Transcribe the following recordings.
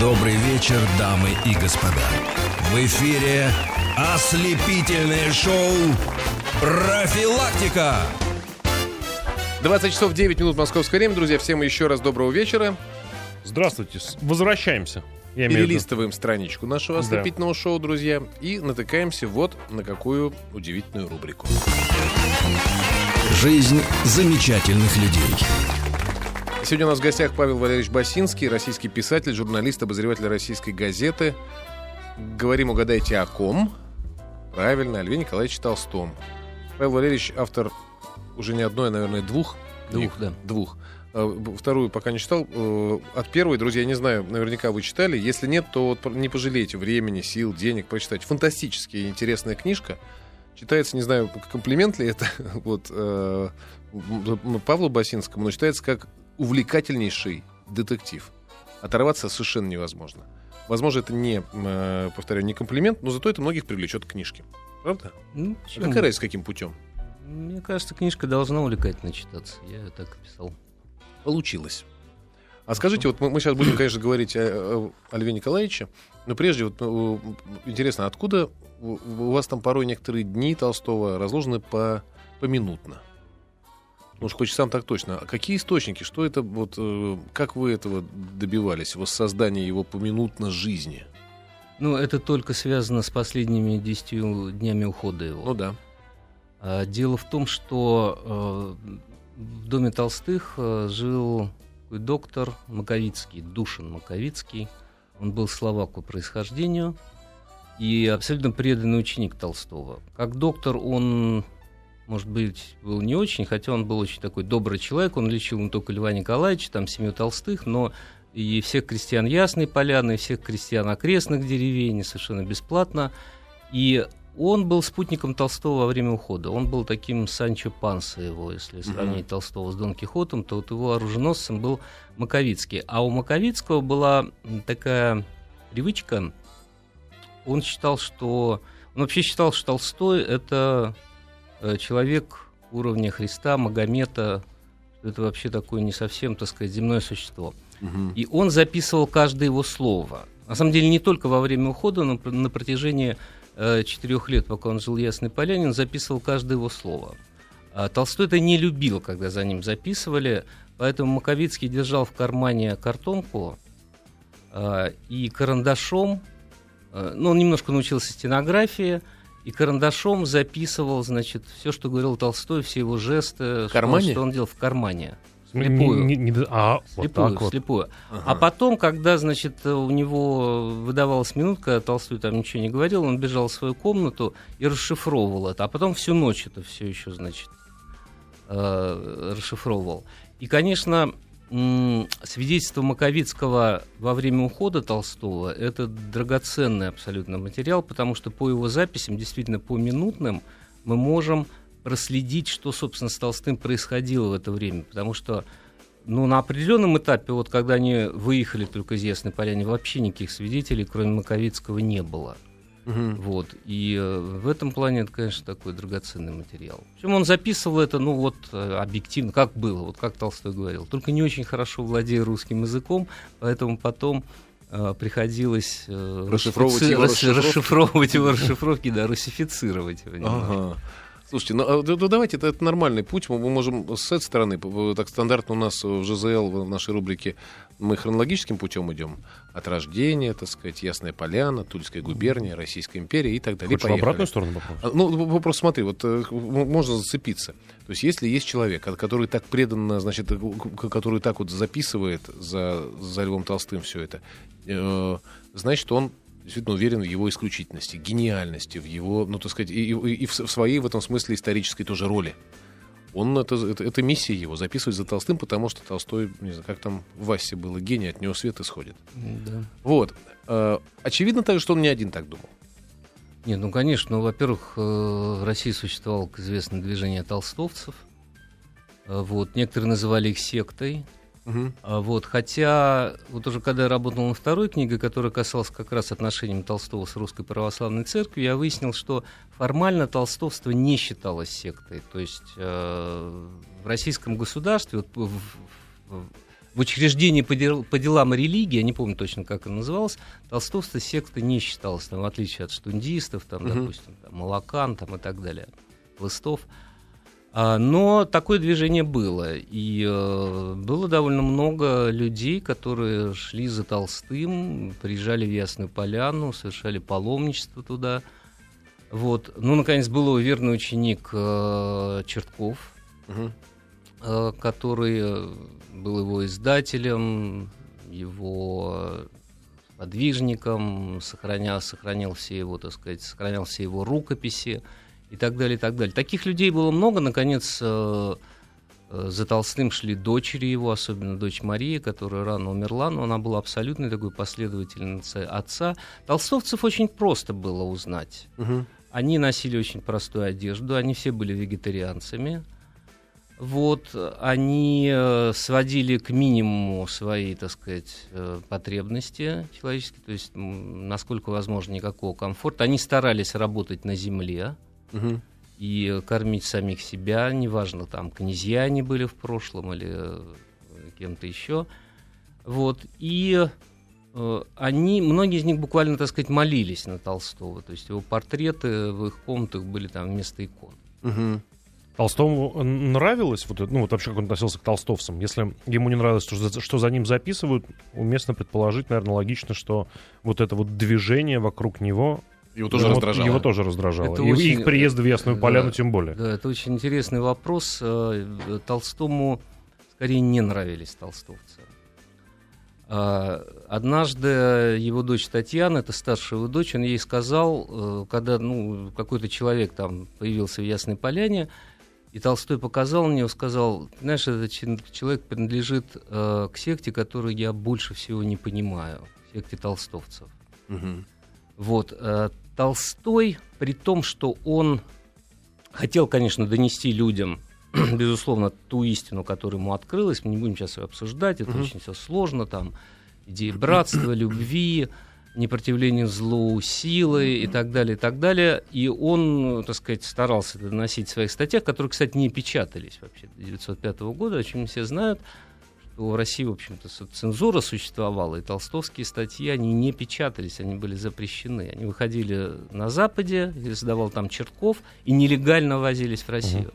Добрый вечер, дамы и господа. В эфире ослепительное шоу «Профилактика». 20 часов 9 минут московское время. Друзья, всем еще раз доброго вечера. Здравствуйте. Возвращаемся. Я. Перелистываем страничку нашего ослепительного шоу, друзья, и натыкаемся вот на какую удивительную рубрику. Жизнь замечательных людей. Сегодня у нас в гостях Павел Валерьевич Басинский, российский писатель, журналист, обозреватель российской газеты. Говорим, угадайте, о ком? Правильно, о Льве Николаевиче Толстом. Павел Валерьевич автор уже не одной, а, наверное, двух. Двух, да. Двух. Б- Вторую пока не читал. Э, От первой, друзья, я не знаю, наверняка вы читали. Если нет, то вот не пожалейте времени, сил, денег прочитать. Фантастически интересная книжка. Читается, не знаю, комплимент ли это вот, э, Павлу Басинскому, но читается как увлекательнейший детектив. Оторваться совершенно невозможно. Возможно, это не, э, повторяю, не комплимент, но зато это многих привлечет к книжке. Правда? Ну, А почему? какая разница, каким путем? Мне кажется, книжка должна увлекательно читаться. Я так и писал. Получилось. А скажите, вот мы, мы сейчас будем, конечно, говорить о, о- Льве Николаевиче, но прежде вот ну, интересно, откуда у у вас там порой некоторые дни Толстого разложены по, поминутно? Ну уж хоть сам так точно. А какие источники? Что это вот? э, Как вы этого добивались? Воссоздания его поминутно жизни? Ну, это только связано с последними десятью днями ухода его. Ну да. А, Дело в том, что э, в доме Толстых э, жил такой доктор Маковицкий, Душин Маковицкий. Он был словак по происхождению и абсолютно преданный ученик Толстого. Как доктор он, может быть, был не очень, хотя он был очень такой добрый человек. Он лечил не только Льва Николаевича, там семью Толстых, но и всех крестьян Ясной Поляны, и всех крестьян окрестных деревень совершенно бесплатно. И он был спутником Толстого во время ухода. Он был таким Санчо Панса его, если сравнить Толстого с Дон Кихотом, то вот его оруженосцем был Маковицкий. А у Маковицкого была такая привычка, он считал, что... Он вообще считал, что Толстой — это человек уровня Христа, Магомета, это вообще такое не совсем, так сказать, земное существо. Мгм. И он записывал каждое его слово. На самом деле не только во время ухода, но на протяжении э, четырех лет, пока он жил в Ясной Поляне, он записывал каждое его слово. А Толстой это не любил, когда за ним записывали, поэтому Маковицкий держал в кармане картонку а, и карандашом, э, ну, он немножко научился стенографии, и карандашом записывал, значит, все, что говорил Толстой, все его жесты, что- кармане? что он делал в кармане. Не- Слепую. не- не- а, вот Слепую, так вот. слепую. Ага. А потом, когда, значит, у него выдавалась минутка, Толстой там ничего не говорил, он бежал в свою комнату и расшифровывал это. А потом всю ночь это все еще, значит, э, расшифровывал. И, конечно, свидетельство Маковицкого во время ухода Толстого — это драгоценный абсолютно материал, потому что по его записям, действительно по минутным, мы можем проследить, что, собственно, с Толстым происходило в это время. Потому что ну, на определенном этапе, вот когда они выехали только из Ясной Поляны, вообще никаких свидетелей, кроме Маковицкого, не было. Мгм. Вот. И э, в этом плане это, конечно, такой драгоценный материал. Причем он записывал это, ну вот, э, объективно, как было, вот как Толстой говорил. Только не очень хорошо владея русским языком, поэтому потом э, приходилось э, Расшифровывать его расшифровывать его расшифровки, да, русифицировать его немножко. Слушайте, ну да давайте, это, это нормальный путь. Мы, мы можем с этой стороны, так стандартно у нас в ЖЗЛ, в нашей рубрике, мы хронологическим путем идем. От рождения, так сказать, Ясная Поляна, Тульская губерния, Российская империя и так далее. И Хочешь в обратную сторону вопрос? Ну, п- просто смотри, вот э, можно зацепиться. То есть, если есть человек, который так преданно, значит, э, который так вот записывает за, за Львом Толстым все это, э, значит, он действительно уверен в его исключительности, гениальности, в его, ну, так сказать, и, и- и в своей в этом смысле исторической тоже роли. Он это, это, это миссия его, записывать за Толстым, потому что Толстой, не знаю, как там в Васе было, гений, от него свет исходит. Да. Вот. Э, Очевидно также, что он не один так думал. Нет, ну, конечно, ну, во-первых, э, в России существовало, как известно, движение толстовцев. Э, Вот, некоторые называли их сектой. А Вот, хотя, вот уже когда я работал над второй книгой, которая касалась как раз отношений Толстого с Русской Православной Церковью, я выяснил, что формально толстовство не считалось сектой. То есть э, в российском государстве, вот, в, в- в учреждении по, дел, по делам религии, я не помню точно, как это называлось, толстовство секта не считалось, там, в отличие от штундистов, там, Мгм. допустим, там, молокан там, и так далее, хлыстов. А, Но такое движение было, и э, было довольно много людей, которые шли за Толстым, приезжали в Ясную Поляну, совершали паломничество туда. Вот. Ну, наконец, был его верный ученик э, Чертков, э, который был его издателем, его подвижником, сохранял, сохранил все его, так сказать, сохранял все его рукописи и так далее, и так далее. Таких людей было много. Наконец, э, э, за Толстым шли дочери его, особенно дочь Мария, которая рано умерла, но она была абсолютной такой последовательницей отца. Толстовцев очень просто было узнать. Мгм. Они носили очень простую одежду, они все были вегетарианцами. Вот, они э, сводили к минимуму свои, так сказать, э, потребности человеческие, то есть, насколько возможно, никакого комфорта. Они старались работать на земле Мгм. и кормить самих себя, неважно, там, князья они были в прошлом или э, кем-то еще. Вот, и э, они, многие из них буквально, так сказать, молились на Толстого, то есть его портреты в их комнатах были там вместо икон. Мгм. Толстому нравилось, вот, ну вот вообще как он относился к толстовцам? Если ему не нравилось, что за, что за ним записывают, уместно предположить, наверное, логично, что вот это вот движение вокруг него Его тоже вот раздражало. Его тоже раздражало. Это И очень, их приезды в Ясную э, Поляну да. тем более. Да, это очень интересный вопрос. Э, э, Толстому скорее не нравились толстовцы. А, Однажды его дочь Татьяна, это старшая его дочь, он ей сказал, э, когда ну, какой-то человек там появился в Ясной Поляне, и Толстой показал него, сказал, знаешь, этот человек принадлежит э, к секте, которую я больше всего не понимаю, секте толстовцев. Мгм. Вот. э, Толстой, при том, что он хотел, конечно, донести людям, безусловно, ту истину, которая ему открылась, мы не будем сейчас ее обсуждать, это Мгм. очень все сложно, там, идеи братства, любви, непротивления злу силы и так далее, и так далее. И он, так сказать, старался доносить в своих статьях, которые, кстати, не печатались вообще до 1905 года, о чем все знают, что в России, в общем-то, цензура существовала, и толстовские статьи, они не печатались, они были запрещены. Они выходили на Западе, издавал там Чертков, и нелегально возились в Россию.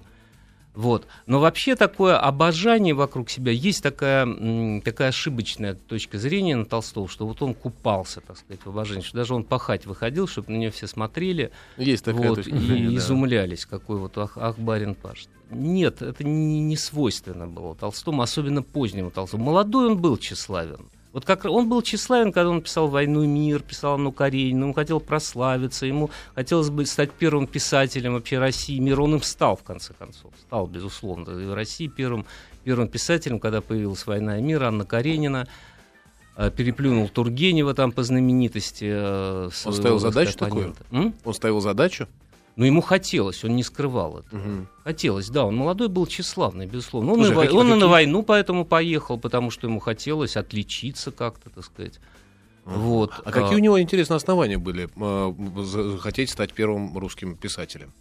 Вот. Но вообще такое обожание вокруг себя, есть такая, такая ошибочная точка зрения на Толстого, что вот он купался, так сказать, в обожании, что даже он пахать выходил, чтобы на него все смотрели, Есть такая вот, точка и зрения, да. изумлялись, какой вот ах, ах барин паш. Нет, это не, не свойственно было Толстому, особенно позднему Толстому. Молодой он был тщеславен. Вот как он был тщеславен, когда он писал «Войну и мир», писал «Анну Каренину», он хотел прославиться, ему хотелось бы стать первым писателем вообще России, мира. Он им стал, в конце концов, стал, безусловно, и в России первым, первым писателем, когда появилась «Война и мир», Анна Каренина, э, переплюнул Тургенева там по знаменитости. э, своего, ставил задачу такую? М? Он ставил задачу. Но ему хотелось, он не скрывал это. Мгм. Хотелось, да, он молодой был тщеславный, безусловно. Он, Слушай, и, во- какие- он и на какие- войну поэтому поехал, потому что ему хотелось отличиться как-то, так сказать. Вот. А какие у него, интересные основания были э, за- хотеть стать первым русским писателем?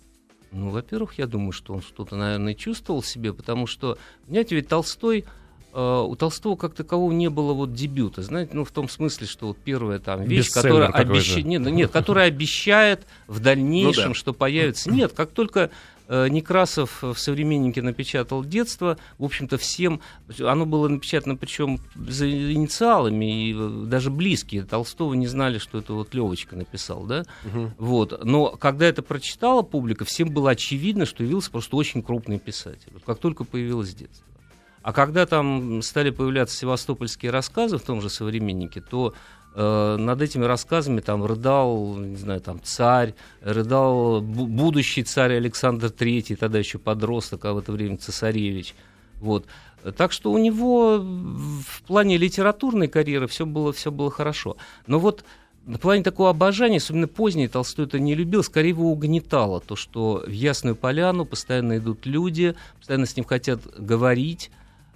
Ну, во-первых, я думаю, что он что-то, наверное, чувствовал в себе, потому что, понимаете, ведь Толстой, э, у Толстого как такового не было вот дебюта, знаете, ну, в том смысле, что вот первая там вещь, Бестселлер которая, какой-то. обеща- нет, нет, которая обещает в дальнейшем, Ну да. что появится. Нет, как только э, Некрасов в «Современнике» напечатал «Детство», в общем-то, всем... Оно было напечатано, причем за инициалами, и э, даже близкие Толстого не знали, что это вот Левочка написал, да? Мгм. Вот. Но когда это прочитала публика, всем было очевидно, что явился просто очень крупный писатель. Вот как только появилось детство. А когда там стали появляться севастопольские рассказы в том же «Современнике», то э, над этими рассказами там рыдал, не знаю, там царь, рыдал бу- будущий царь Александр III, тогда еще подросток, а в это время цесаревич. Вот. Так что у него в плане литературной карьеры все было, все было хорошо. Но вот на плане такого обожания, особенно поздний Толстой это не любил, скорее его угнетало то, что в Ясную Поляну постоянно идут люди, постоянно с ним хотят говорить.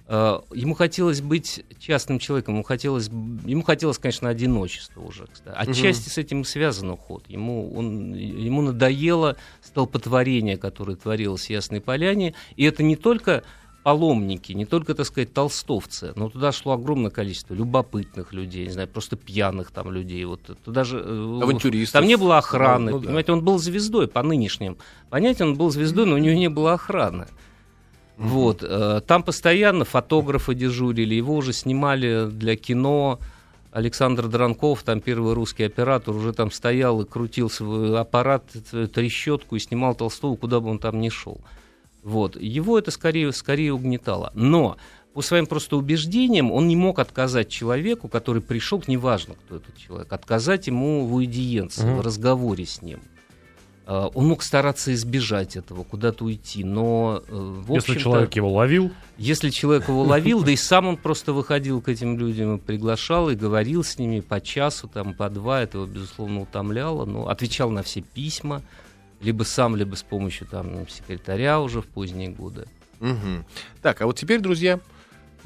Э, Ему хотелось быть частным человеком, ему хотелось, ему хотелось, конечно, одиночества уже. Кстати. Отчасти с этим связан уход. Ему, он, ему надоело столпотворение, которое творилось в Ясной Поляне. И это не только паломники, не только, так сказать, толстовцы, но туда шло огромное количество любопытных людей, не знаю, просто пьяных там людей. Вот туда же... э, Авантюристов. Там не было охраны, Ну, ну да. понимаете, он был звездой по нынешним. Понятно, он был звездой, но у него не было охраны. Вот, э, там постоянно фотографы дежурили, его уже снимали для кино. Александр Дранков, там первый русский оператор, уже там стоял и крутил свой аппарат, э, трещотку и снимал Толстого, куда бы он там ни шел. Вот. Его это скорее, скорее угнетало. Но по своим просто убеждениям он не мог отказать человеку, который пришел, неважно, кто этот человек, отказать ему в уидиенции, Мгм. в разговоре с ним. А, Он мог стараться избежать этого, куда-то уйти, но э, в Если человек его ловил, если человек его ловил, да и сам он просто выходил к этим людям и приглашал, и говорил с ними по часу, там, по два, это его, безусловно, утомляло, но отвечал на все письма, либо сам, либо с помощью там секретаря уже в поздние годы. Мгм. Так, а вот теперь, друзья,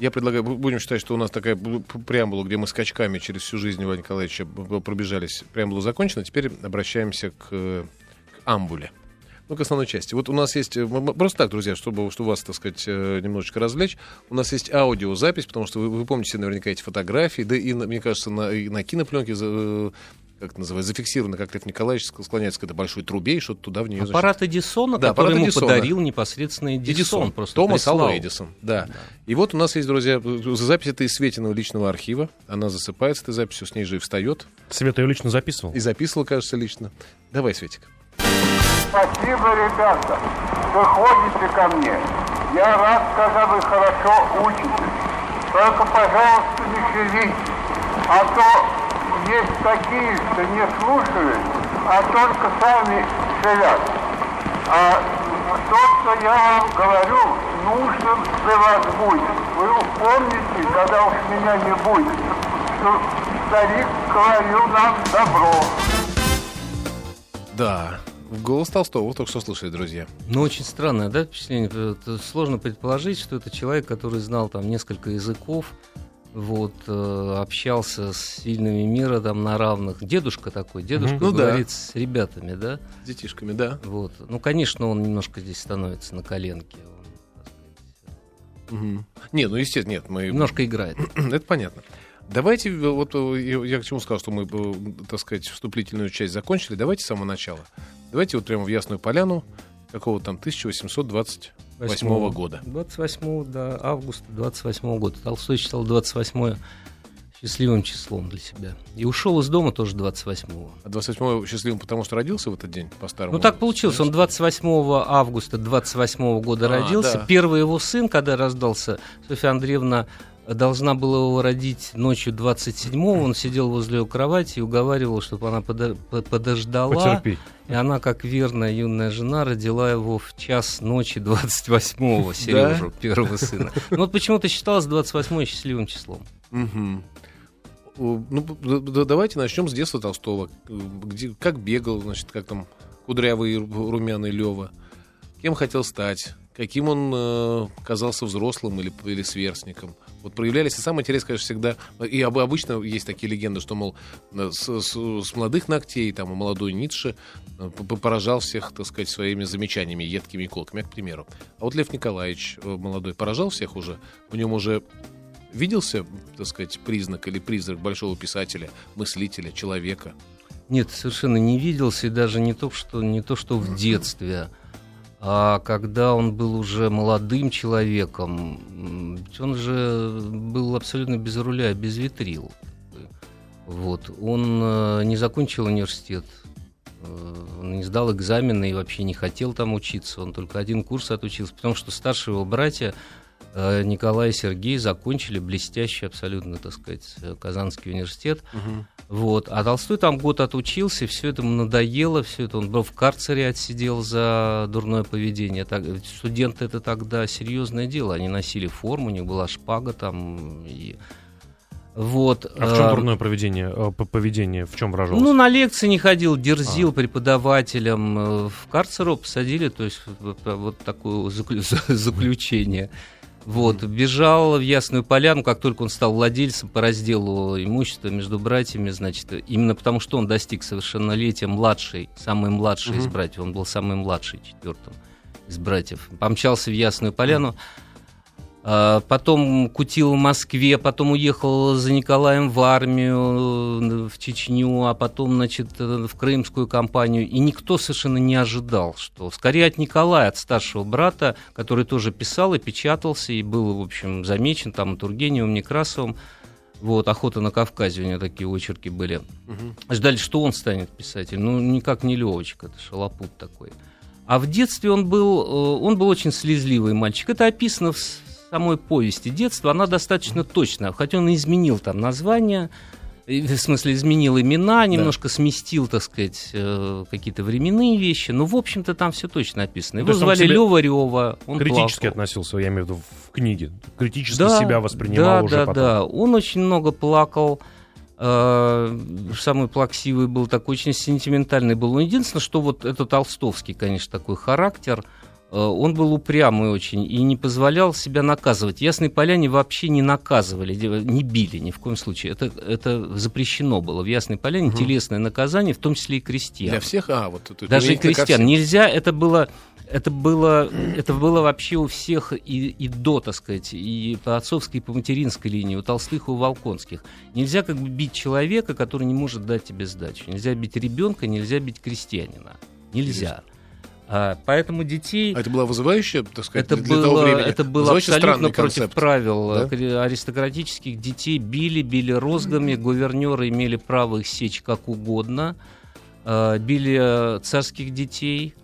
я предлагаю, бу- будем считать, что у нас такая преамбула, где мы скачками через всю жизнь Ивана Николаевича пробежались. Преамбула закончена, теперь обращаемся э, к амбуле. Ну, к основной части. Вот у нас есть... э, Просто так, друзья, чтобы, чтобы вас, так сказать, э, немножечко развлечь. У нас есть аудиозапись, потому что вы, вы помните наверняка эти фотографии, да и, мне кажется, на, и на кинопленке, э, как это называется, зафиксировано, как Лев Николаевич ск- склоняется к этой большой трубе и что-то туда в нее... Аппарат Эдисона, Да, который аппарат ему Эдисона. подарил непосредственно Эдисон. Эдисон, просто Томас. Алва Эдисон, да. И вот у нас есть, друзья, запись этой Светиного личного архива. Она засыпается этой записью, с ней же и встает. Света ее лично записывал. И записывала, кажется, лично. Давай, Светик. Спасибо, ребята, что ходите ко мне. Я рад, когда вы хорошо учитесь. Только, пожалуйста, не шевите. А то есть такие, что не слушают, а только сами шевят. А то, что я вам говорю, нужно для вас будет. Вы помните, когда уж меня не будет, что старик говорил нам добро. Да. Голос Толстого вы только что слышали, друзья. Ну, очень странное, да, впечатление? Это сложно предположить, что это человек, который знал там несколько языков, вот, э, общался с сильными мира там на равных. Дедушка такой, дедушка Ну да. говорит с ребятами, да? С детишками, да. Вот. Ну, конечно, он немножко здесь становится на коленке. Мгм. Не, ну, естественно, нет, мы... немножко играет. Это понятно. Давайте, э, вот э, я к чему сказал, что мы, э, так сказать, вступительную часть закончили. Давайте с самого начала. Давайте вот прямо в Ясную Поляну какого там 1828 года. 28 да, августа 28 года. Толстой считал 28 счастливым числом для себя. И ушел из дома тоже 28-го. А 28 счастливым, потому что родился в этот день по-старому? Ну так получилось, он 28 августа 28 года А, родился. да. Первый его сын, когда рождался, Софья Андреевна должна была его родить ночью 27-го, он сидел возле ее кровати и уговаривал, чтобы она подо- по- подождала. Потерпи. И она, как верная юная жена, родила его в час ночи 28-го, Сережу, первого сына. Ну вот почему-то считалось 28 счастливым числом. О, Ну, давайте начнем с детства Толстого. Где, как бегал, значит, как там кудрявый ру- румяный Лева. Кем хотел стать. Каким он э, казался взрослым или, или сверстником. Вот проявлялись. И самое интересное, конечно, всегда... И об- обычно есть такие легенды, что, мол, э, с, с- с молодых ногтей, там, молодой Ницше э, поражал всех, так сказать, своими замечаниями, едкими и колкими, Я, к примеру. А вот Лев Николаевич э, молодой поражал всех уже. В нем уже виделся, так сказать, признак или призрак большого писателя, мыслителя, человека? Нет, совершенно не виделся, и даже не то, что, не то, что в детстве, а когда он был уже молодым человеком, он же был абсолютно без руля, без ветрил. Вот. Он э, не закончил университет, э, он не сдал экзамены и вообще не хотел там учиться, он только один курс отучился, потому что старшие его братья э, Николай и Сергей закончили блестящий абсолютно, так сказать, Казанский университет. Вот. А Толстой там год отучился, все это ему надоело, все это он был в карцере отсидел за дурное поведение. Так, студенты это тогда серьезное дело. Они носили форму, у них была шпага там. И... Вот. А в чем э, дурное поведение? э, поведение в чем выражалось? ну, на лекции не ходил, дерзил преподавателям. э, В карцер его посадили, то есть вот, такое заклю- заключение. Вот, бежал в Ясную Поляну, как только он стал владельцем по разделу имущества между братьями, значит, именно потому что он достиг совершеннолетия младший, самый младший из братьев, он был самый младший, четвертым из братьев. Помчался в Ясную Поляну, А, потом кутил в Москве, потом уехал за Николаем в армию, в Чечню, а потом, значит, в Крымскую кампанию. И никто совершенно не ожидал, что... Скорее от Николая, от старшего брата, который тоже писал и печатался, и был, в общем, замечен там Тургеневым, Некрасовым. Вот, «Охота на Кавказе», у него такие очерки были. Угу. Ждали, что он станет писателем. Ну, никак не Левочка, это шалопут такой. А в детстве он был, э, он был очень слезливый мальчик. Это описано в самой повести детства, она достаточно точная. Хотя он изменил там название, в смысле изменил имена, немножко да. сместил, так сказать, э, какие-то временные вещи. Но, в общем-то, там все точно описано. Его звали Лева Рева. Он критически плакал. относился, я имею в виду, в книге. Критически да, себя воспринимал да, уже да, потом. Да, он очень много плакал. Э, самый плаксивый был такой, очень сентиментальный был. Но единственное, что вот это толстовский, конечно, такой характер – он был упрямый очень и не позволял себя наказывать. Ясные поляне вообще не наказывали, не били ни в коем случае. Это, это запрещено было. В Ясной поляне угу. телесное наказание, в том числе и крестьян. Для всех? А, вот это, Даже и крестьян. Нельзя, это было это было, это было вообще у всех и, и до, так сказать, и по отцовской, и по материнской линии, у Толстых и у Волконских. Нельзя как бы бить человека, который не может дать тебе сдачу. Нельзя бить ребенка, нельзя бить крестьянина. Нельзя. А, поэтому детей... А это было вызывающее, так сказать, это для было, того времени? Это было абсолютно против правил. Да? Аристократических детей били, били розгами, гувернеры имели право их сечь как угодно, а, били царских детей,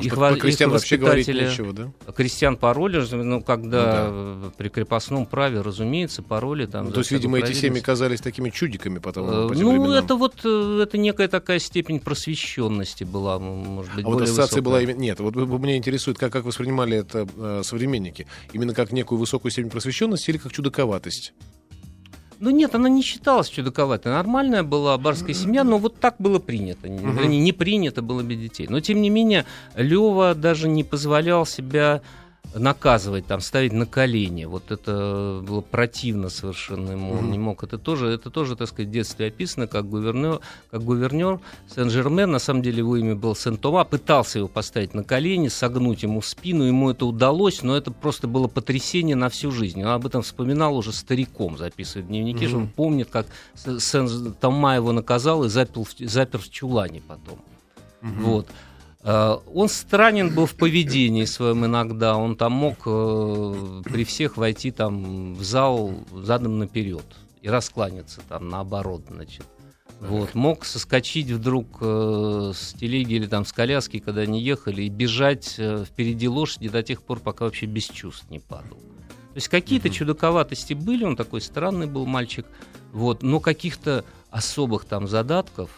ну, их, про крестьян вообще говорить нечего, да? Крестьян пароли, ну, когда ну, да. при крепостном праве, разумеется, пароли там... Ну, то есть, видимо, эти семьи казались такими чудиками потом, э, по Ну, это вот, э, это некая такая степень просвещенности была, может быть, А вот ассоциация была... Нет, вот меня интересует, как, как воспринимали это э, современники. Именно как некую высокую степень просвещенности или как чудаковатость? Ну нет, она не считалась чудаковатой. Нормальная была барская семья, но вот так было принято. Угу. Вернее, не принято было без детей. Но тем не менее, Лева даже не позволял себя наказывать, там, ставить на колени. Вот это было противно совершенно ему. Mm-hmm. Он не мог. Это тоже, это тоже, так сказать, в детстве описано, как гувернер, как гувернер Сен-Жермен, на самом деле его имя был Сен-Тома, пытался его поставить на колени, согнуть ему спину. Ему это удалось, но это просто было потрясение на всю жизнь. Он об этом вспоминал уже стариком, записывает в дневнике, mm-hmm. что он помнит, как Сен-Тома его наказал и запер, запер в чулане потом. Mm-hmm. Вот. Э, он странен был в поведении своем иногда. Он там мог э, при всех войти там в зал задом наперед и раскланяться там наоборот, значит. Вот, мог соскочить вдруг э, с телеги или там с коляски, когда они ехали, и бежать э, впереди лошади до тех пор, пока вообще без чувств не падал. То есть какие-то угу. чудаковатости были, он такой странный был мальчик, вот, но каких-то особых там задатков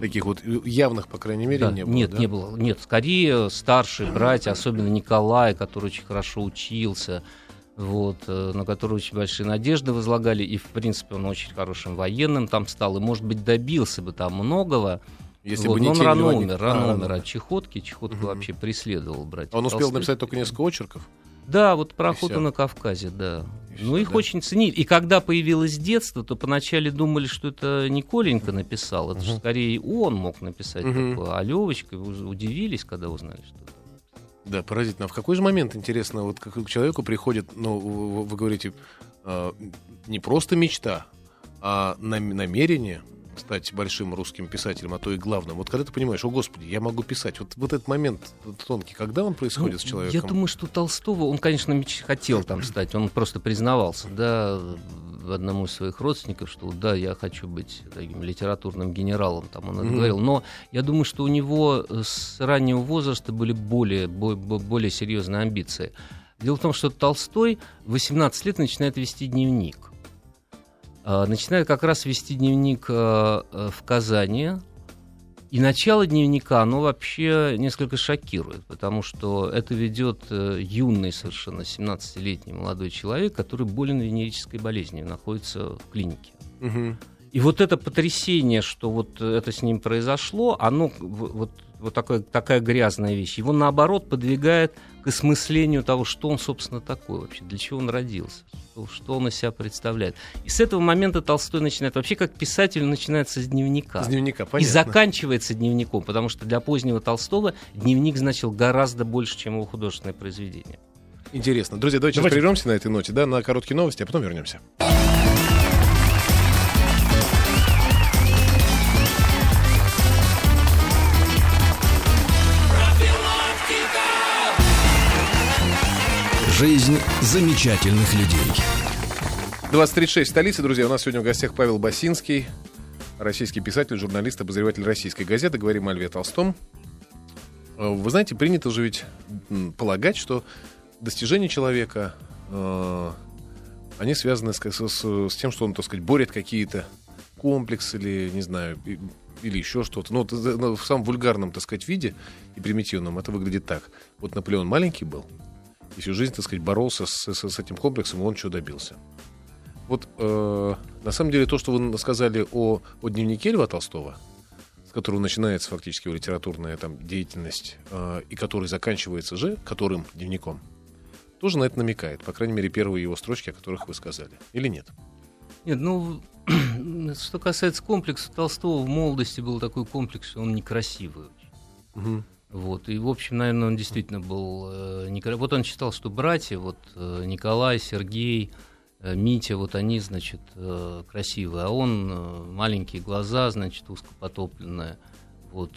Таких вот явных, по крайней мере, да, не было. Нет, да? не было. Нет, скорее старшие братья, особенно Николай, который очень хорошо учился, вот, э, на который очень большие надежды возлагали. И, в принципе, он очень хорошим военным там стал. И, может быть, добился бы там многого. Если вот, бы не он рано умер, рано умер от чехотки. Чехотка угу. вообще преследовал братьев. Он успел написать только несколько очерков? Да, вот про охоту на Кавказе, да. Ну, их да. очень ценили. И когда появилось детство, то поначале думали, что это не Коленька написал, это угу. скорее он мог написать угу. такое. А Левочка удивились, когда узнали, что это. Да, поразительно. А в какой же момент, интересно, вот как к человеку приходит, ну, вы, вы говорите, э, не просто мечта, а намерение стать большим русским писателем, а то и главным. Вот когда ты понимаешь, о господи, я могу писать. Вот, вот этот момент тонкий, когда он происходит ну, с человеком? Я думаю, что Толстого, он, конечно, меч... хотел там стать, он просто признавался, да, одному из своих родственников, что да, я хочу быть таким литературным генералом, там он это mm-hmm. говорил. Но я думаю, что у него с раннего возраста были более, более серьезные амбиции. Дело в том, что Толстой в 18 лет начинает вести дневник. А, начинает как раз вести дневник а, а, в Казани. И начало дневника, оно вообще несколько шокирует, потому что это ведет э, юный совершенно 17-летний молодой человек, который болен венерической болезнью, находится в клинике. Угу. И вот это потрясение, что вот это с ним произошло, оно вот вот такая, такая грязная вещь, его наоборот подвигает к осмыслению того, что он, собственно, такой вообще, для чего он родился, что, что он из себя представляет. И с этого момента Толстой начинает, вообще как писатель, начинается с дневника. С дневника, понятно. И заканчивается дневником, потому что для позднего Толстого дневник значил гораздо больше, чем его художественное произведение. Интересно. Друзья, давайте, Давайте. сейчас прервемся на этой ноте, да, на короткие новости, а потом вернемся. Жизнь замечательных людей. 20.36 в столице, друзья. У нас сегодня в гостях Павел Басинский, российский писатель, журналист, обозреватель российской газеты. Говорим о Льве Толстом. Э, Вы знаете, принято же ведь полагать, что достижения человека, э, они связаны с, с- с- тем, что он, так сказать, борет какие-то комплексы или, не знаю, или еще что-то. Ну, вот, э, ну, в самом вульгарном, так сказать, виде и примитивном это выглядит так. Вот Наполеон маленький был, и всю жизнь, так сказать, боролся с, с- с этим комплексом, и он чего добился. Вот э, на самом деле то, что вы сказали о, о дневнике Льва Толстого, с которого начинается фактически его литературная там, деятельность, э, и который заканчивается же, которым дневником, тоже на это намекает. По крайней мере, первые его строчки, о которых вы сказали. Или нет? Нет, ну, что касается комплекса Толстого, в молодости был такой комплекс, что он некрасивый очень. Вот, и, в общем, наверное, он действительно был э, Вот он считал, что братья, вот э, Николай, Сергей, э, Митя, вот они, значит, красивые, а он маленькие глаза, значит, узкопотопленные, вот,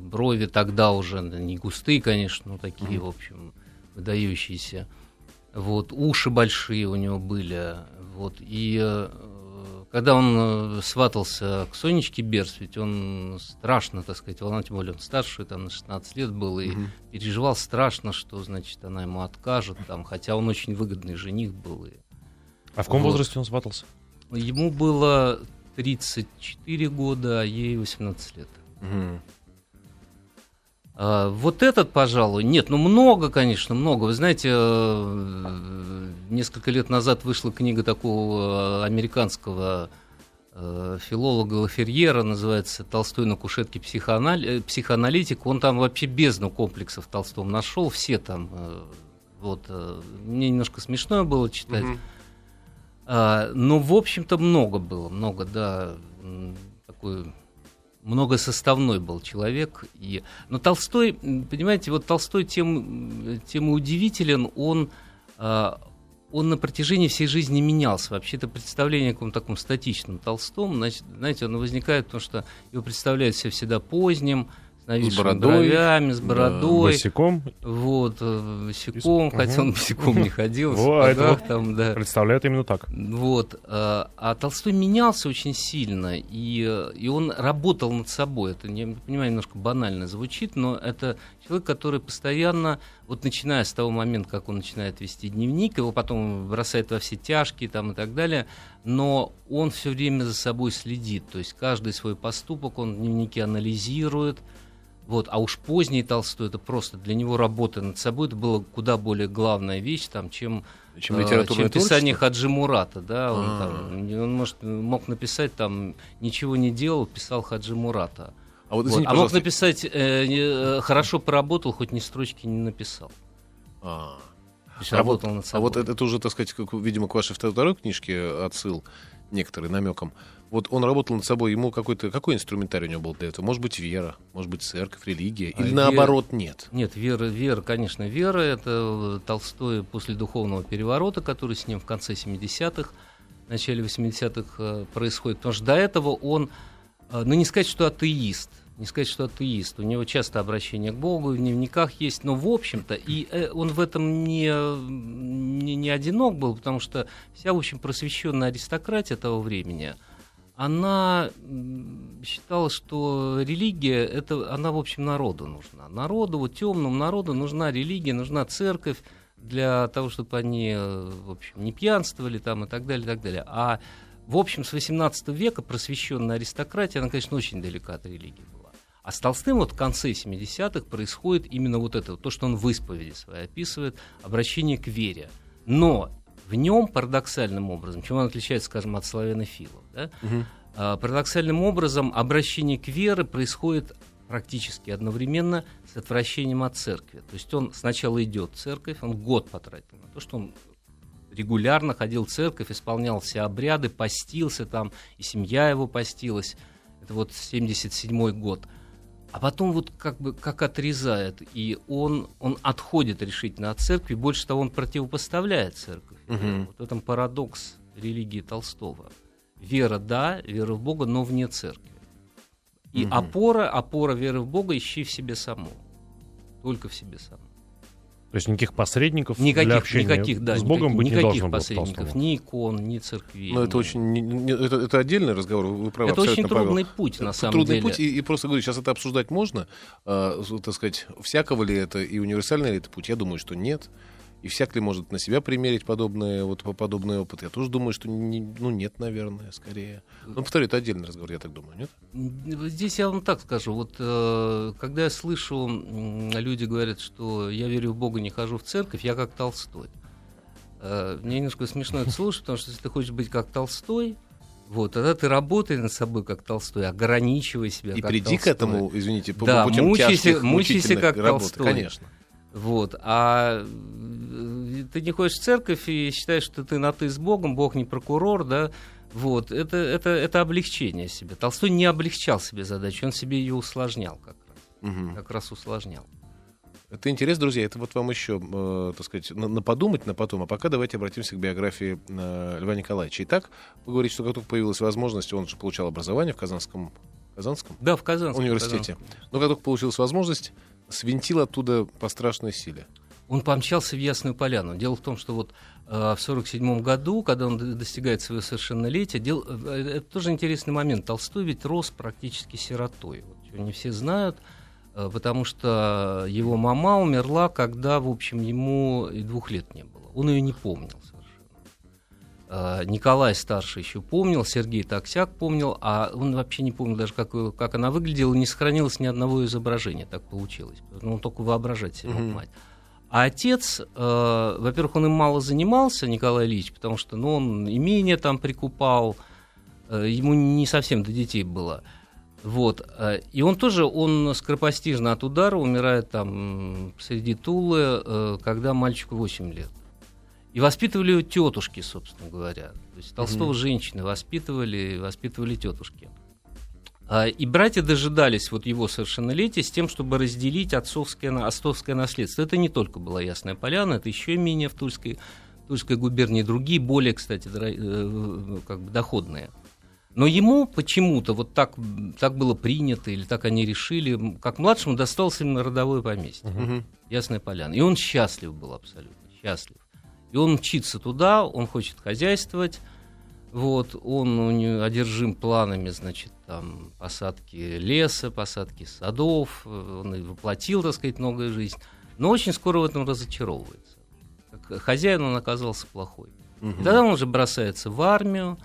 брови тогда уже не густые, конечно, но такие, в общем, выдающиеся. Вот, уши большие у него были. Вот, и когда он э, сватался к Сонечке Берс, ведь он страшно, так сказать, волновал, тем более он старше, там, на 16 лет был, и переживал страшно, что, значит, она ему откажет, там, хотя он очень выгодный жених был. И А в каком Вот. возрасте он сватался? ему было 34 года, а ей 18 лет. Мгм. А, Вот этот, пожалуй, нет, ну много, конечно, много. Вы знаете, э, несколько лет назад вышла книга такого э, американского э, филолога Лаферьера, называется «Толстой на кушетке психоанал- э, психоаналитик». Он там вообще бездну комплексов Толстом нашел, все там. Вот, мне немножко смешно было читать. А, ну, в общем-то, много было, много, да, такой многосоставной был человек. И... Но Толстой, понимаете, вот Толстой тем, тем удивителен, он, а, он на протяжении всей жизни менялся. Вообще это представление о каком-то таком статичном Толстом, значит, знаете, оно возникает, потому что его представляют все всегда поздним, с нависшими бородой. бровями, с бородой. Босиком Вот, э, босиком, Мгм. хотя он босиком не ходил, в там, да. представляет именно так. Вот. э, А Толстой менялся очень сильно, и, и он работал над собой. Это, я понимаю, немножко банально звучит, но это человек, который постоянно, вот начиная с того момента, как он начинает вести дневник, его потом бросает во все тяжкие там, и так далее, но он все время за собой следит. То есть каждый свой поступок он в дневнике анализирует, вот, а уж поздний Толстой, это просто для него работа над собой, это была куда более главная вещь, там, чем, Чем э, литературное чем писание творчество? Хаджи Мурата, да, он, А. там, он может, мог написать там, ничего не делал, писал Хаджи Мурата. А вот, Вот. извините, А мог написать, э, э, хорошо поработал, хоть ни строчки не написал. А. То есть А вот, работал над а собой. вот это, это уже, так сказать, как, видимо, к вашей второй книжке отсыл некоторый намеком. Вот он работал над собой, ему какой-то какой инструментарий у него был для этого? Может быть, вера, может быть, церковь, религия, А или вера- наоборот нет? Нет, вера, вера, конечно, вера. Это э, Толстой после духовного переворота, который с ним в конце 70-х, начале 80-х э, происходит. Потому что до этого он, э, ну не сказать, что атеист, не сказать, что атеист. У него часто обращение к Богу, в дневниках есть, но в общем-то, и он в этом не, не, не одинок был, потому что вся, в общем, просвещенная аристократия того времени, она считала, что религия, это, она, в общем, народу нужна. Народу, вот темному народу нужна религия, нужна церковь для того, чтобы они, э, в общем, не пьянствовали там и так далее, и так далее. А, в общем, с 18 века просвещенная аристократия, она, конечно, очень далека от религии была. А с Толстым вот в конце 70-х происходит именно вот это, вот то, что он в исповеди своей описывает, обращение к вере. Но в нем парадоксальным образом, чем он отличается, скажем, от славянофилов, да, а, парадоксальным образом обращение к вере происходит практически одновременно с отвращением от церкви. То есть он сначала идет в церковь, он год потратил на то, что он регулярно ходил в церковь, исполнял все обряды, постился там, и семья его постилась. Это вот 77 год. А потом вот как бы как отрезает, и он, он отходит решительно от церкви, больше того, он противопоставляет церковь. Мгм. Вот в этом парадокс религии Толстого. Вера, да, вера в Бога, но вне церкви. И Мгм. опора, опора веры в Бога ищи в себе самому. Только в себе самому. То есть никаких посредников для Никаких, общения никаких, да, с Богом никаких, быть не никаких должно было посредников, ни икон, ни церквей. Но это ни- очень... не- не- это, это отдельный разговор, вы правы Это очень абсолютно, Павел. трудный путь, на Это самом трудный деле. путь, и, и просто говорю, сейчас это обсуждать можно, а, с- так сказать, всякого ли это и универсальный ли это путь? Я думаю, что нет. И всяк ли может на себя примерить подобное, вот, по- подобный опыт? Я тоже думаю, что не- ну, нет, наверное, скорее. Ну, повторю, это отдельный разговор, я так думаю, нет? Здесь я вам так скажу. Вот э, когда я слышу, люди говорят, что я верю в Бога, не хожу в церковь, я как Толстой. Э, мне немножко смешно это слушать, потому что если ты хочешь быть как Толстой, вот, тогда ты работай над собой как Толстой, ограничивай себя И как приди к Толстой. этому, извините, по Да, путем мучайся- тяжких, мучайся как работ. Толстой. Конечно. Вот. А э, ты не ходишь в церковь и считаешь, что ты на ты с Богом, Бог не прокурор, да? Вот. Это, это, это облегчение себе. Толстой не облегчал себе задачу, он себе ее усложнял как раз. Мгм. Как раз усложнял. Это интересно, друзья. Это вот вам еще, э, так сказать, на, на подумать на потом. А пока давайте обратимся к биографии э, Льва Николаевича. Итак, вы говорите, что как только появилась возможность, он же получал образование в Казанском, Казанском Да, в Казанском. университете. Казанском. Но как только получилась возможность, свинтил оттуда по страшной силе. Он помчался в Ясную Поляну. Дело в том, что вот э, в сорок седьмом году, когда он достигает своего совершеннолетия, дел- э, это тоже интересный момент. Толстой ведь рос практически сиротой. Вот, не все знают, э, потому что его мама умерла, когда, в общем, ему и двух лет не было. Он ее не помнил. Э, Николай старший еще помнил, Сергей Таксяк помнил, а он вообще не помнил даже, как, как она выглядела, не сохранилось ни одного изображения, так получилось. Ну, он только воображать себе мог мать. А отец, э, во-первых, он им мало занимался, Николай Ильич, потому что ну, он имение там прикупал, э, ему не совсем до детей было. Вот. э, И он тоже, он скоропостижно от удара умирает там среди Тулы, э, когда мальчику 8 лет. И воспитывали его тетушки, собственно говоря. То есть Толстого женщины воспитывали, воспитывали тетушки. А, И братья дожидались вот его совершеннолетия с тем, чтобы разделить отцовское, отцовское наследство. Это не только была Ясная Поляна, это еще имение в Тульской, Тульской губернии, другие, более, кстати, э, как бы доходные. Но ему почему-то вот так, так было принято, или так они решили, как младшему досталось именно родовое поместье. Мгм. Ясная Поляна. И он счастлив был абсолютно, счастлив. И он мчится туда, он хочет хозяйствовать, вот, он у него одержим планами, значит, там, посадки леса, посадки садов, он и воплотил, так сказать, многое жизнь, но очень скоро в этом разочаровывается. Как хозяин он оказался плохой. Мгм. И тогда он уже бросается в армию,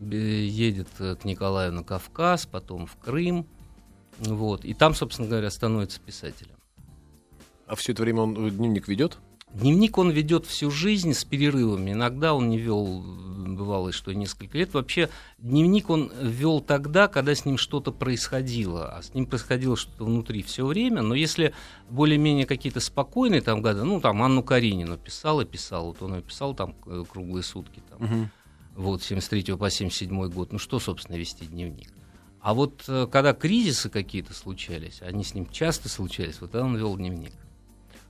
едет к Николаю на Кавказ, потом в Крым, вот, и там, собственно говоря, становится писателем. А все это время он э, дневник ведет? Дневник он ведет всю жизнь с перерывами. Иногда он не вел, бывало, что и несколько лет. Вообще, дневник он вел тогда, когда с ним что-то происходило. А с ним происходило что-то внутри все время. Но если более-менее какие-то спокойные там годы, ну, там Анну Каренину писал и писал. Вот он ее писал там э, круглые сутки. Там, вот, с 73 по 77 год. Ну, что, собственно, вести дневник? А вот э, когда кризисы какие-то случались, они с ним часто случались, вот тогда он вел дневник.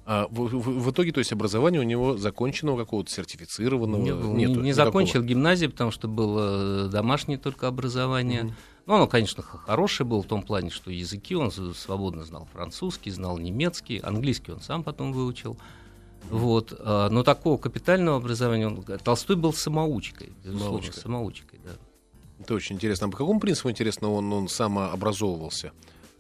А в, в- в итоге, то есть образование у него законченного какого-то сертифицированного Не, был, нету, не, не закончил гимназию, потому что было э, домашнее только образование. Мгм. Ну, оно, конечно, хорошее было в том плане, что языки он свободно знал французский, знал немецкий, английский он сам потом выучил. Вот, а, но такого капитального образования он, Толстой был самоучкой, безусловно, Самоучкой. самоучкой, да. Это очень интересно. А по какому принципу, интересно, он, он самообразовывался?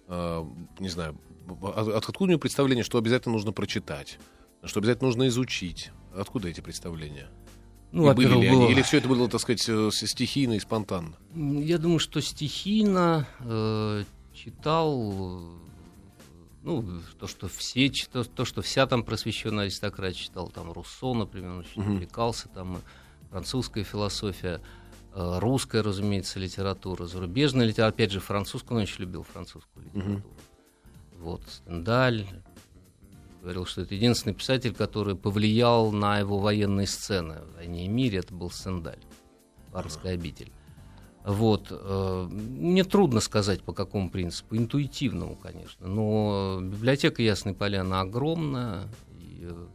А, не знаю, от- откуда у него представление, что обязательно нужно прочитать, что обязательно нужно изучить? Откуда эти представления? Ну, И были ли они? было- Или все это было, так сказать, э, стихийно и спонтанно? Я думаю, что стихийно э, читал, э, ну, то, что все, то, то, что вся там просвещенная аристократия читал, там Руссо, например, он очень увлекался, там французская философия, э, русская, разумеется, литература, зарубежная литература, опять же, французскую, он очень любил французскую литературу. Вот, Стендаль, говорил, что это единственный писатель, который повлиял на его военные сцены в «Войне и мире», это был Стендаль, «Варварская обитель». Вот. э, Мне трудно сказать, по какому принципу. Интуитивному, конечно. Но библиотека Ясной Поляны огромная. И, э,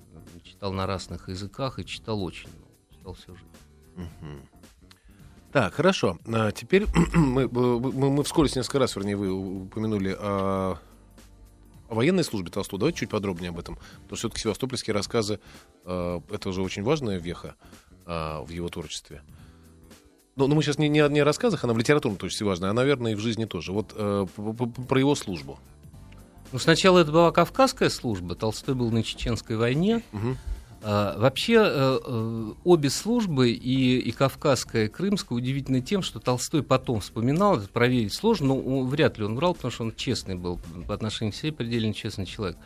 читал на разных языках и читал очень много. Читал всю жизнь. Так, хорошо. А теперь мы, мы, мы вскользь несколько раз, вернее, вы упомянули о, о военной службе Толстого. Давайте чуть подробнее об этом. Потому что все-таки севастопольские рассказы э, это уже очень важная веха э, в его творчестве. Но, но мы сейчас не, не, о- не о рассказах, она в литературном точно важная, а, наверное, и в жизни тоже. Вот э, про его службу. Ну, сначала это была Кавказская служба. Толстой был на Чеченской войне. Мгм. А, Вообще э, э, обе службы, и, и Кавказская, и Крымская, удивительны тем, что Толстой потом вспоминал, это проверить сложно, но вряд ли он врал, потому что он честный был по отношению к себе, предельно честный человек.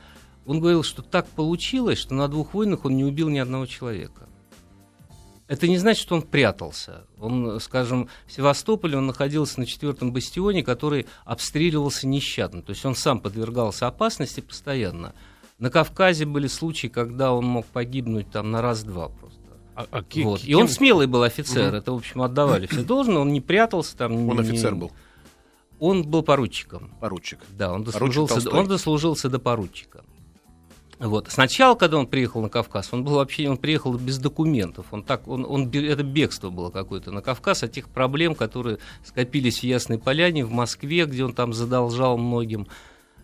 Он говорил, что так получилось, что на двух войнах он не убил ни одного человека. Это не значит, что он прятался. Он, скажем, в Севастополе он находился на четвертом бастионе, который обстреливался нещадно. То есть он сам подвергался опасности постоянно. На Кавказе были случаи, когда он мог погибнуть там на раз-два просто. А- а ки- Вот. ки- И он кем- смелый был офицер, Мгм. это, в общем, отдавали все должное, он не прятался там. Он не- офицер был, Он был поручиком. поручик. Да, он дослужился, Толстой. он дослужился до поручика. Вот. Сначала, когда он приехал на Кавказ, он был вообще, он приехал без документов. Он так, он, он, это бегство было какое-то на Кавказ от тех проблем, которые скопились в Ясной Поляне, в Москве, где он там задолжал многим.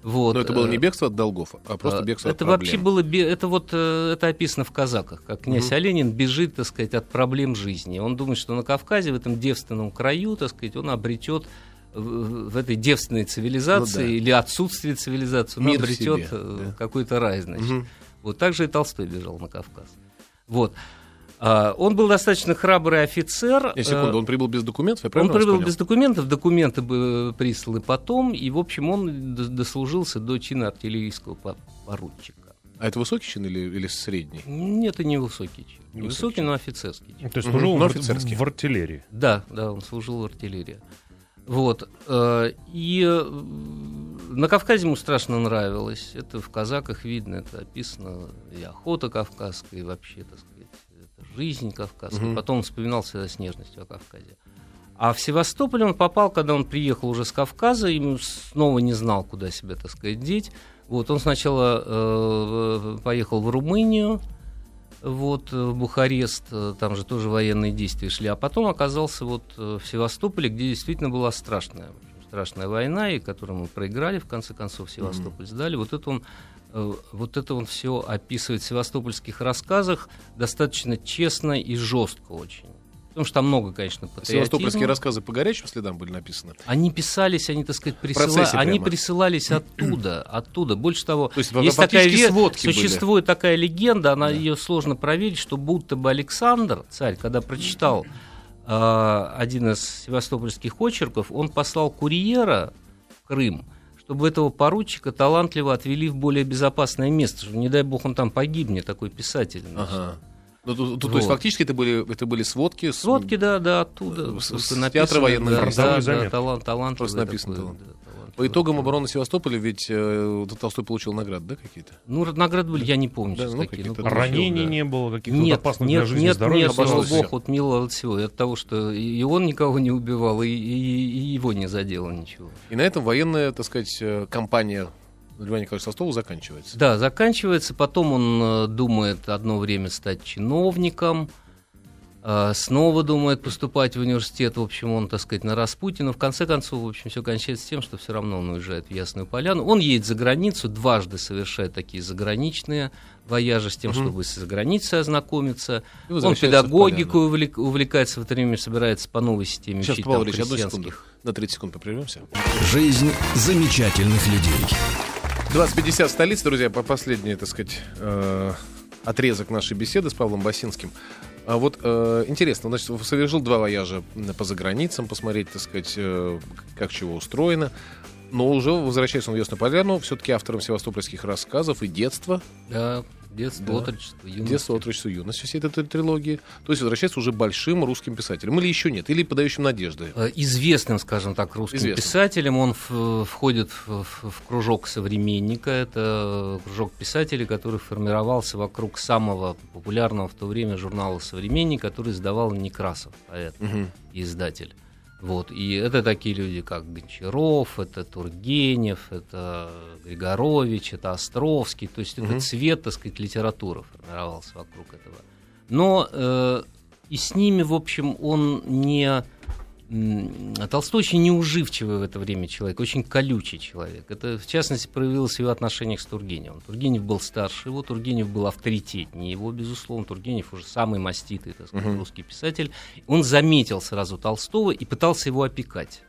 Вот. Но это было э, не бегство от долгов, а просто а, бегство это от вообще проблем. было, бе- это вот, э, это описано в казаках, как князь Мгм. Оленин бежит, так сказать, от проблем жизни. Он думает, что на Кавказе, в этом девственном краю, так сказать, он обретет в, этой девственной цивилизации Ну да. или отсутствии цивилизации, он Мир обретет себе, э, да. какой-то рай, значит. Мгм. Вот так же и Толстой бежал на Кавказ. Вот. А, он был достаточно храбрый офицер. Секунду, э, он прибыл без документов, я он правильно вас прибыл понял? без документов, документы были присланы потом, и, в общем, он дослужился до чина артиллерийского по- поручика. А это высокий чин или, или средний? Нет, это не высокий чин. Не высокий но офицерский чин. То есть служил в, ар- офицерский. в артиллерии. Да, да, он служил в артиллерии. Вот. э, И э, на Кавказе ему страшно нравилось. Это в казаках видно, это описано. И охота кавказская, и вообще, так сказать, жизнь кавказская. Мгм. Потом он вспоминал всегда с нежностью о Кавказе. А в Севастополь он попал, когда он приехал уже с Кавказа, ему снова не знал, куда себя, так сказать, деть. Вот, он сначала э, поехал в Румынию, вот, э, в Бухарест, э, там же тоже военные действия шли, а потом оказался вот э, в Севастополе, где действительно была страшная, страшная война, и которую мы проиграли, в конце концов, Севастополь сдали. Вот это он вот это он все описывает в севастопольских рассказах достаточно честно и жестко очень. Потому что там много, конечно, Севастопольские патриотизма. рассказы по горячим следам были написаны. Они писались, они, так сказать, присыла... они присылались оттуда, оттуда. Больше того, То есть есть такая ве- сводки были. существует такая легенда, она Да. ее сложно проверить, что будто бы Александр, царь, когда прочитал э, один из севастопольских очерков, он послал курьера в Крым, чтобы этого поручика талантливо отвели в более безопасное место, не дай бог, он там погибнет, такой писатель. значит. Ага. Ну, то, то- то есть Вот. фактически это были, это были сводки. с- Сводки, да, да, оттуда. С- Вот с написано, театра военного да, да, да, талант, талантливый Просто написано такой, талант. да. По итогам обороны Севастополя ведь э, Толстой получил награды, да, какие-то? Ну, награды были, я не помню, Да, сейчас ну, какие. какие-то ну, Ранений да. не было, каких-то Нет, опасных нет, для жизни нет, здоровья. нет, слава богу, от милого от всего. И от того, что и он никого не убивал, и, и- и его не задело ничего. И на этом военная, так сказать, э, кампания Льва Николаевича Толстого заканчивается. Да, заканчивается. Потом он э, думает одно время стать чиновником. Э, Снова думает поступать в университет, в общем, он, так сказать, на распутье, но в конце концов, в общем, все кончается тем, что все равно он уезжает в Ясную Поляну. Он едет за границу, дважды совершает такие заграничные вояжи с тем, Мгм. чтобы с границей ознакомиться. Он педагогикой увлек- увлекается в это время, собирается по новой системе Сейчас, учить Павел там Ильич, христианских. На 30 секунд попрервемся. Жизнь замечательных людей. 20.50 в столице, друзья, по последний, так сказать, э, отрезок нашей беседы с Павлом Басинским. А вот э, интересно, значит, совершил два вояжа по заграницам, посмотреть, так сказать, э, как чего устроено. Но уже возвращаясь в Ясную Поляну, все-таки автором севастопольских рассказов и детства, Да, детство, Да. отрочество, юность. детство, отрочество, юность, всей этой трилогии. То есть возвращается уже большим русским писателем. Или еще нет, или подающим надежды. Э, известным, скажем так, русским Известным. писателем. Он входит в, в- в кружок современника. Это кружок писателей, который формировался вокруг самого популярного в то время журнала «Современник», который издавал Некрасов, поэт и издатель. Вот. И это такие люди, как Гончаров, это Тургенев, это Григорович, это Островский. То есть Мгм. это цвет, так сказать, литературы формировался вокруг этого. Но э, и с ними, в общем, он не... Толстой очень неуживчивый в это время человек, очень колючий человек. Это, в частности, проявилось в его отношениях с Тургеневым. Тургенев был старше его, Тургенев был авторитетнее его, безусловно. Тургенев уже самый маститый, так сказать, Мгм. русский писатель. Он заметил сразу Толстого и пытался его опекать.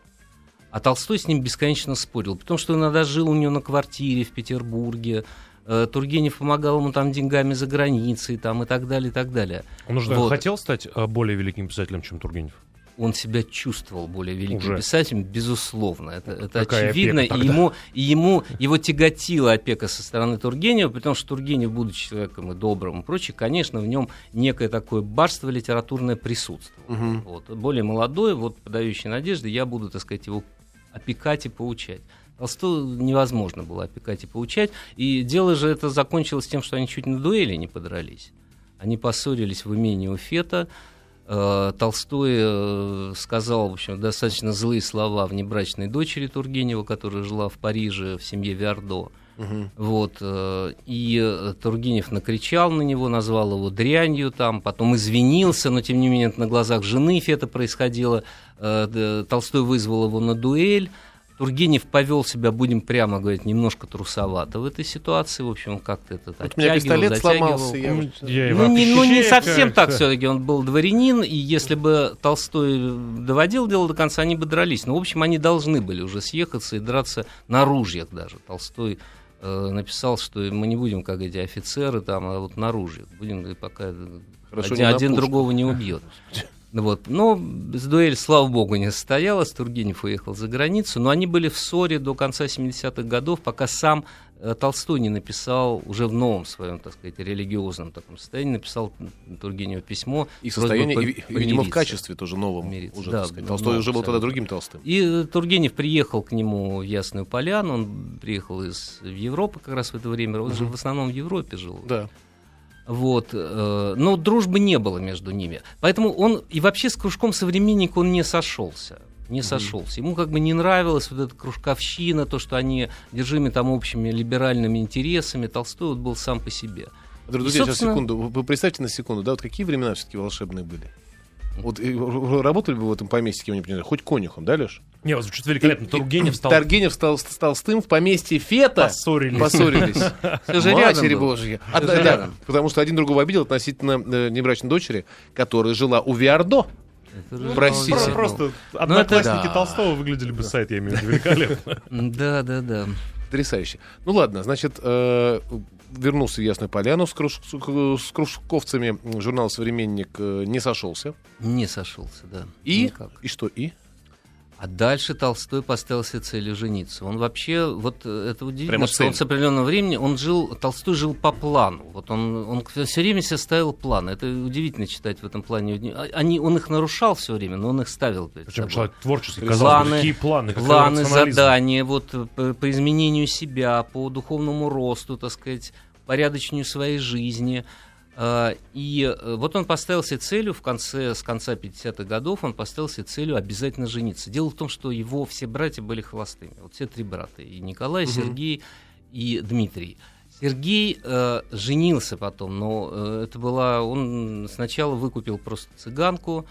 А Толстой с ним бесконечно спорил, потому что он иногда жил у него на квартире в Петербурге. Э, Тургенев помогал ему там деньгами за границей там, и так далее, и так далее. Он уже Вот. хотел стать э, более великим писателем, чем Тургенев. Он себя чувствовал более великим Уже. писателем, безусловно. Это, это Какая очевидно. И ему, и ему его тяготила опека со стороны Тургенева, потому что Тургенев, будучи человеком и добрым и прочее, конечно, в нем некое такое барство литературное присутствовало. Мгм. Вот. Более молодой, вот подающий надежды, я буду, так сказать, его опекать и поучать. Толстого невозможно было опекать и поучать. И дело же это закончилось тем, что они чуть на дуэли не подрались. Они поссорились в имении у Фета. Э, Толстой э, сказал, в общем, достаточно злые слова внебрачной дочери Тургенева, которая жила в Париже в семье Виардо. Мгм. Вот, э, и Тургенев накричал на него, назвал его дрянью там, потом извинился, но тем не менее на глазах жены это происходило. Толстой вызвал его на дуэль. Тургенев повел себя, будем прямо говорить, немножко трусовато в этой ситуации. В общем, он как-то это Вот у меня пистолет затягивал. сломался. я вот- Я Ну не, ну, не как-то- совсем так все-таки. Он был дворянин, и если бы Толстой доводил дело до конца, они бы дрались. Но, в общем, они должны были уже съехаться и драться на ружьях даже. Толстой э, написал, что мы не будем, как эти офицеры, там, а вот на ружьях. Будем, пока Хорошо, один, один другого не убьет. Вот. Но с дуэль, слава богу, не состоялась. Тургенев уехал за границу. Но они были в ссоре до конца 70-х годов, пока сам э, Толстой не написал, уже в новом своем, так сказать, религиозном таком состоянии, написал Тургеневу письмо. И состояние, и, и, видимо, в качестве тоже новом. Помириться, Уже, да, сказать. Толстой уже был тогда другим толстым. И э, Тургенев приехал к нему в Ясную Поляну, он приехал из Европы как раз в это время, он же в основном в Европе жил. Да. Вот, э, но дружбы не было между ними. Поэтому он и вообще с кружком современника он не сошелся. Не сошелся. Ему как бы не нравилась вот эта кружковщина, то, что они держимы там общими либеральными интересами. Толстой вот был сам по себе. Друзья, И, сейчас собственно- секунду. Вы вы представьте на секунду, да, вот какие времена все-таки волшебные были? Вот работали бы в этом поместье кем-нибудь, не знаю, хоть конюхом, да, Леш? Не, вот звучит великолепно. Тургенев стал... Тургенев стал с Толстым в поместье Фета. Поссорились. Поссорились. Же Матери божьи. А, да. Потому что один другого обидел относительно э, небрачной дочери, которая жила у Виардо. Же Простите. Про- ну, Просто это одноклассники да. Толстого выглядели бы сайт, я имею в виду, великолепно. Да, да, да. Потрясающе. Ну ладно, значит, э, вернулся в Ясную Поляну с, круж- с кружковцами. Журнал «Современник» э, не сошелся. Не сошелся, да. И? Никак. И что, и? А дальше Толстой поставил себе целью жениться. Он вообще, вот э, это удивительно, Прямо что он цель. с определенного времени, он жил, Толстой жил по плану. Вот он, он все время себе ставил планы. Это удивительно читать в этом плане. Они, он их нарушал все время, но он их ставил Причем человек творческий, Планы, казалось бы, какие планы, какой Планы, задания, вот по, по изменению себя, по духовному росту, так сказать, порядочнее своей жизни. А, И э, вот он поставил себе целью в конце, с конца 50-х годов, он поставил себе целью обязательно жениться. Дело в том, что его все братья были холостыми. Вот все три брата. И Николай, Сергей и Дмитрий. Сергей э, женился потом, но э, это была... Он сначала выкупил просто цыганку,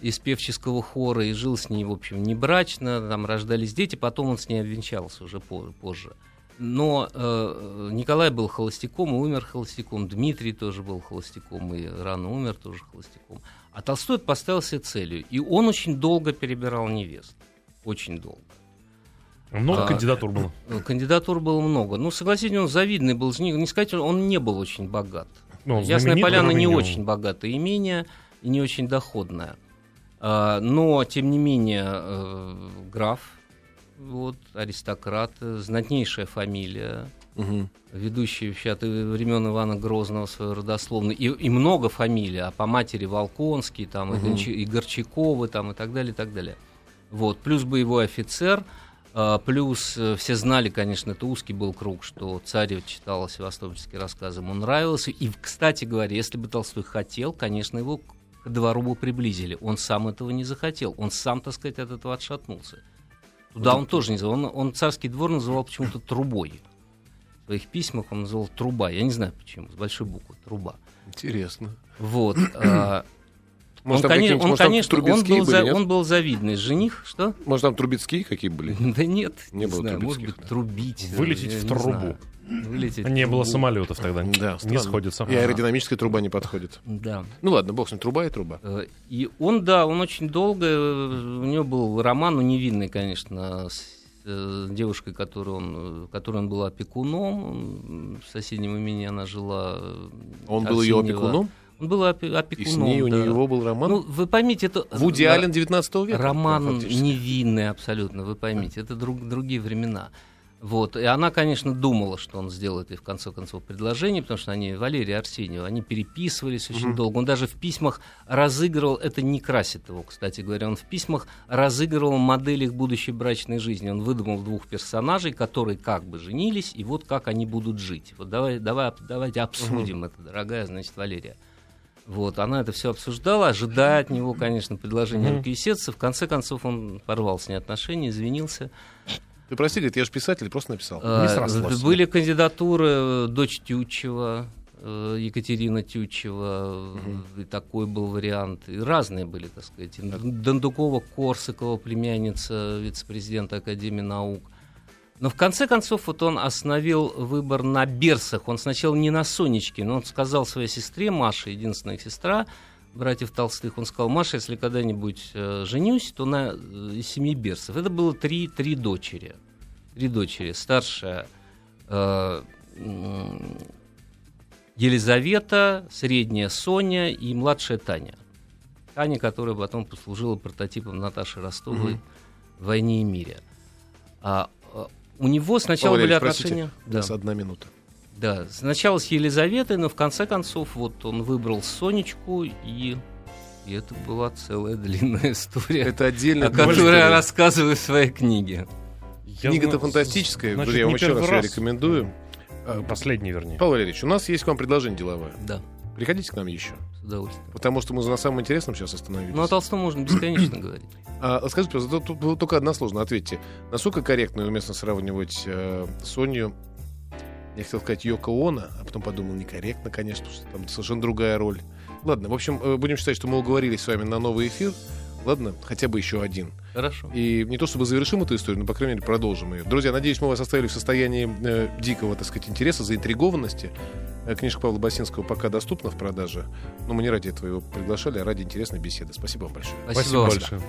из певческого хора и жил с ней, в общем, не брачно, там рождались дети, потом он с ней обвенчался уже по- позже. Но э, Николай был холостяком и умер холостяком, Дмитрий тоже был холостяком и рано умер тоже холостяком. А Толстой поставил себе целью, и он очень долго перебирал невест, очень долго. Много А, кандидатур было. Э, Кандидатур было много. Ну, согласитесь, он завидный был, не, сказать, он не был очень богат. Ну, Ясная Поляна не очень богатое имение и не очень доходное. А, но, тем не менее, э, граф, вот, аристократ, э, знатнейшая фамилия, ведущий вообще от времен Ивана Грозного свою родословную, и, и много фамилий, а по матери Волконский, там. Гончи- и Горчаковы, там, и так далее, и так далее. Вот, плюс боевой офицер, а, плюс э, все знали, конечно, это узкий был круг, что царь читал севастопольские рассказы, ему нравился. И, кстати говоря, если бы Толстой хотел, конечно, его к двору приблизили. Он сам этого не захотел. Он сам, так сказать, от этого отшатнулся. Туда он тоже не называл. Он, он царский двор называл почему-то трубой. В своих письмах он называл труба. Я не знаю почему, с большой буквы труба. Интересно. Вот. а, Может, он, там коне- какие-нибудь- он, может, там конечно, он был, были, за- нет? он был завидный жених. Что? Может, там Трубецкие какие были? Да нет, Не было знаю, может быть, да. трубить. Вылететь я в трубу. Вылететь Не было самолетов тогда. Да, не сходится. И аэродинамическая труба не подходит. Да. Ну ладно, бог с ним, труба и труба. Э, И он, да, он очень долго, э, у него был роман, ну, невинный, конечно, с э, девушкой, которой он, э, которой он был опекуном. В соседнем имени она жила. э, Он был ее Арсеньева. опекуном, Он был опе- и опекуном, с ней у да. него был роман. Ну, вы поймите, это... Вуди да, Аллен 19 века. Роман фактически. невинный абсолютно, вы поймите. Это друг- другие времена. Вот. И она, конечно, думала, что он сделает ей в конце концов предложение, потому что они, Валерия Арсеньева, они переписывались очень долго. Он даже в письмах разыгрывал, это не красит его, кстати говоря, он в письмах разыгрывал модель их будущей брачной жизни. Он выдумал двух персонажей, которые как бы женились, и вот как они будут жить. Вот давай, давай, давайте обсудим это, дорогая, значит, Валерия. Вот, она это все обсуждала, ожидая от него, конечно, предложения руки и сердца. В конце концов, он порвал с ней отношения, извинился. Ты прости, говорит, я же писатель, просто написал. Э, срослось. Были кандидатуры э, дочь Тютчева, э, Екатерина Тютчева, э, и такой был вариант. И разные были, так сказать. Дондукова, Корсакова, племянница вице-президента Академии наук. Но в конце концов вот он остановил выбор на Берсах. Он сначала не на Сонечке, но он сказал своей сестре, Маше, единственная сестра, братьев Толстых, он сказал, Маша, если когда-нибудь э, женюсь, то на, э, из семьи Берсов. Это было три, три дочери. Три дочери. Старшая э, Елизавета, средняя Соня и младшая Таня. Таня, которая потом послужила прототипом Наташи Ростовой Мгм. в «Войне и мире». А, у него сначала Павел были Валерьевич, простите, отношения... у Да. нас одна минута. Да, сначала с Елизаветой, но в конце концов вот он выбрал Сонечку, и, и это была целая длинная история, Это отдельно. о которой я рассказываю в своей книге. Книга-то фантастическая, значит, друзья, я вам еще раз, раз. рекомендую. А, Последний, вернее. Павел Валерьевич, у нас есть к вам предложение деловое. Да, Приходите к нам еще. с удовольствием. Потому что мы на самом интересном сейчас остановились. Ну, о Толстом можно бесконечно говорить. А, скажите, пожалуйста, тут, тут только односложно ответьте. Насколько корректно и уместно сравнивать э, Соню, я хотел сказать Йоко Оно, а потом подумал, некорректно, конечно, потому что там совершенно другая роль. Ладно, в общем, э, будем считать, что мы уговорились с вами на новый эфир. Ладно, хотя бы еще один. Хорошо. И не то чтобы завершим эту историю, но, по крайней мере, продолжим ее. Друзья, надеюсь, мы вас оставили в состоянии э, дикого, так сказать, интереса, заинтригованности. Э, книжка Павла Басинского пока доступна в продаже, но мы не ради этого его приглашали, а ради интересной беседы. Спасибо вам большое. Спасибо, вам. большое.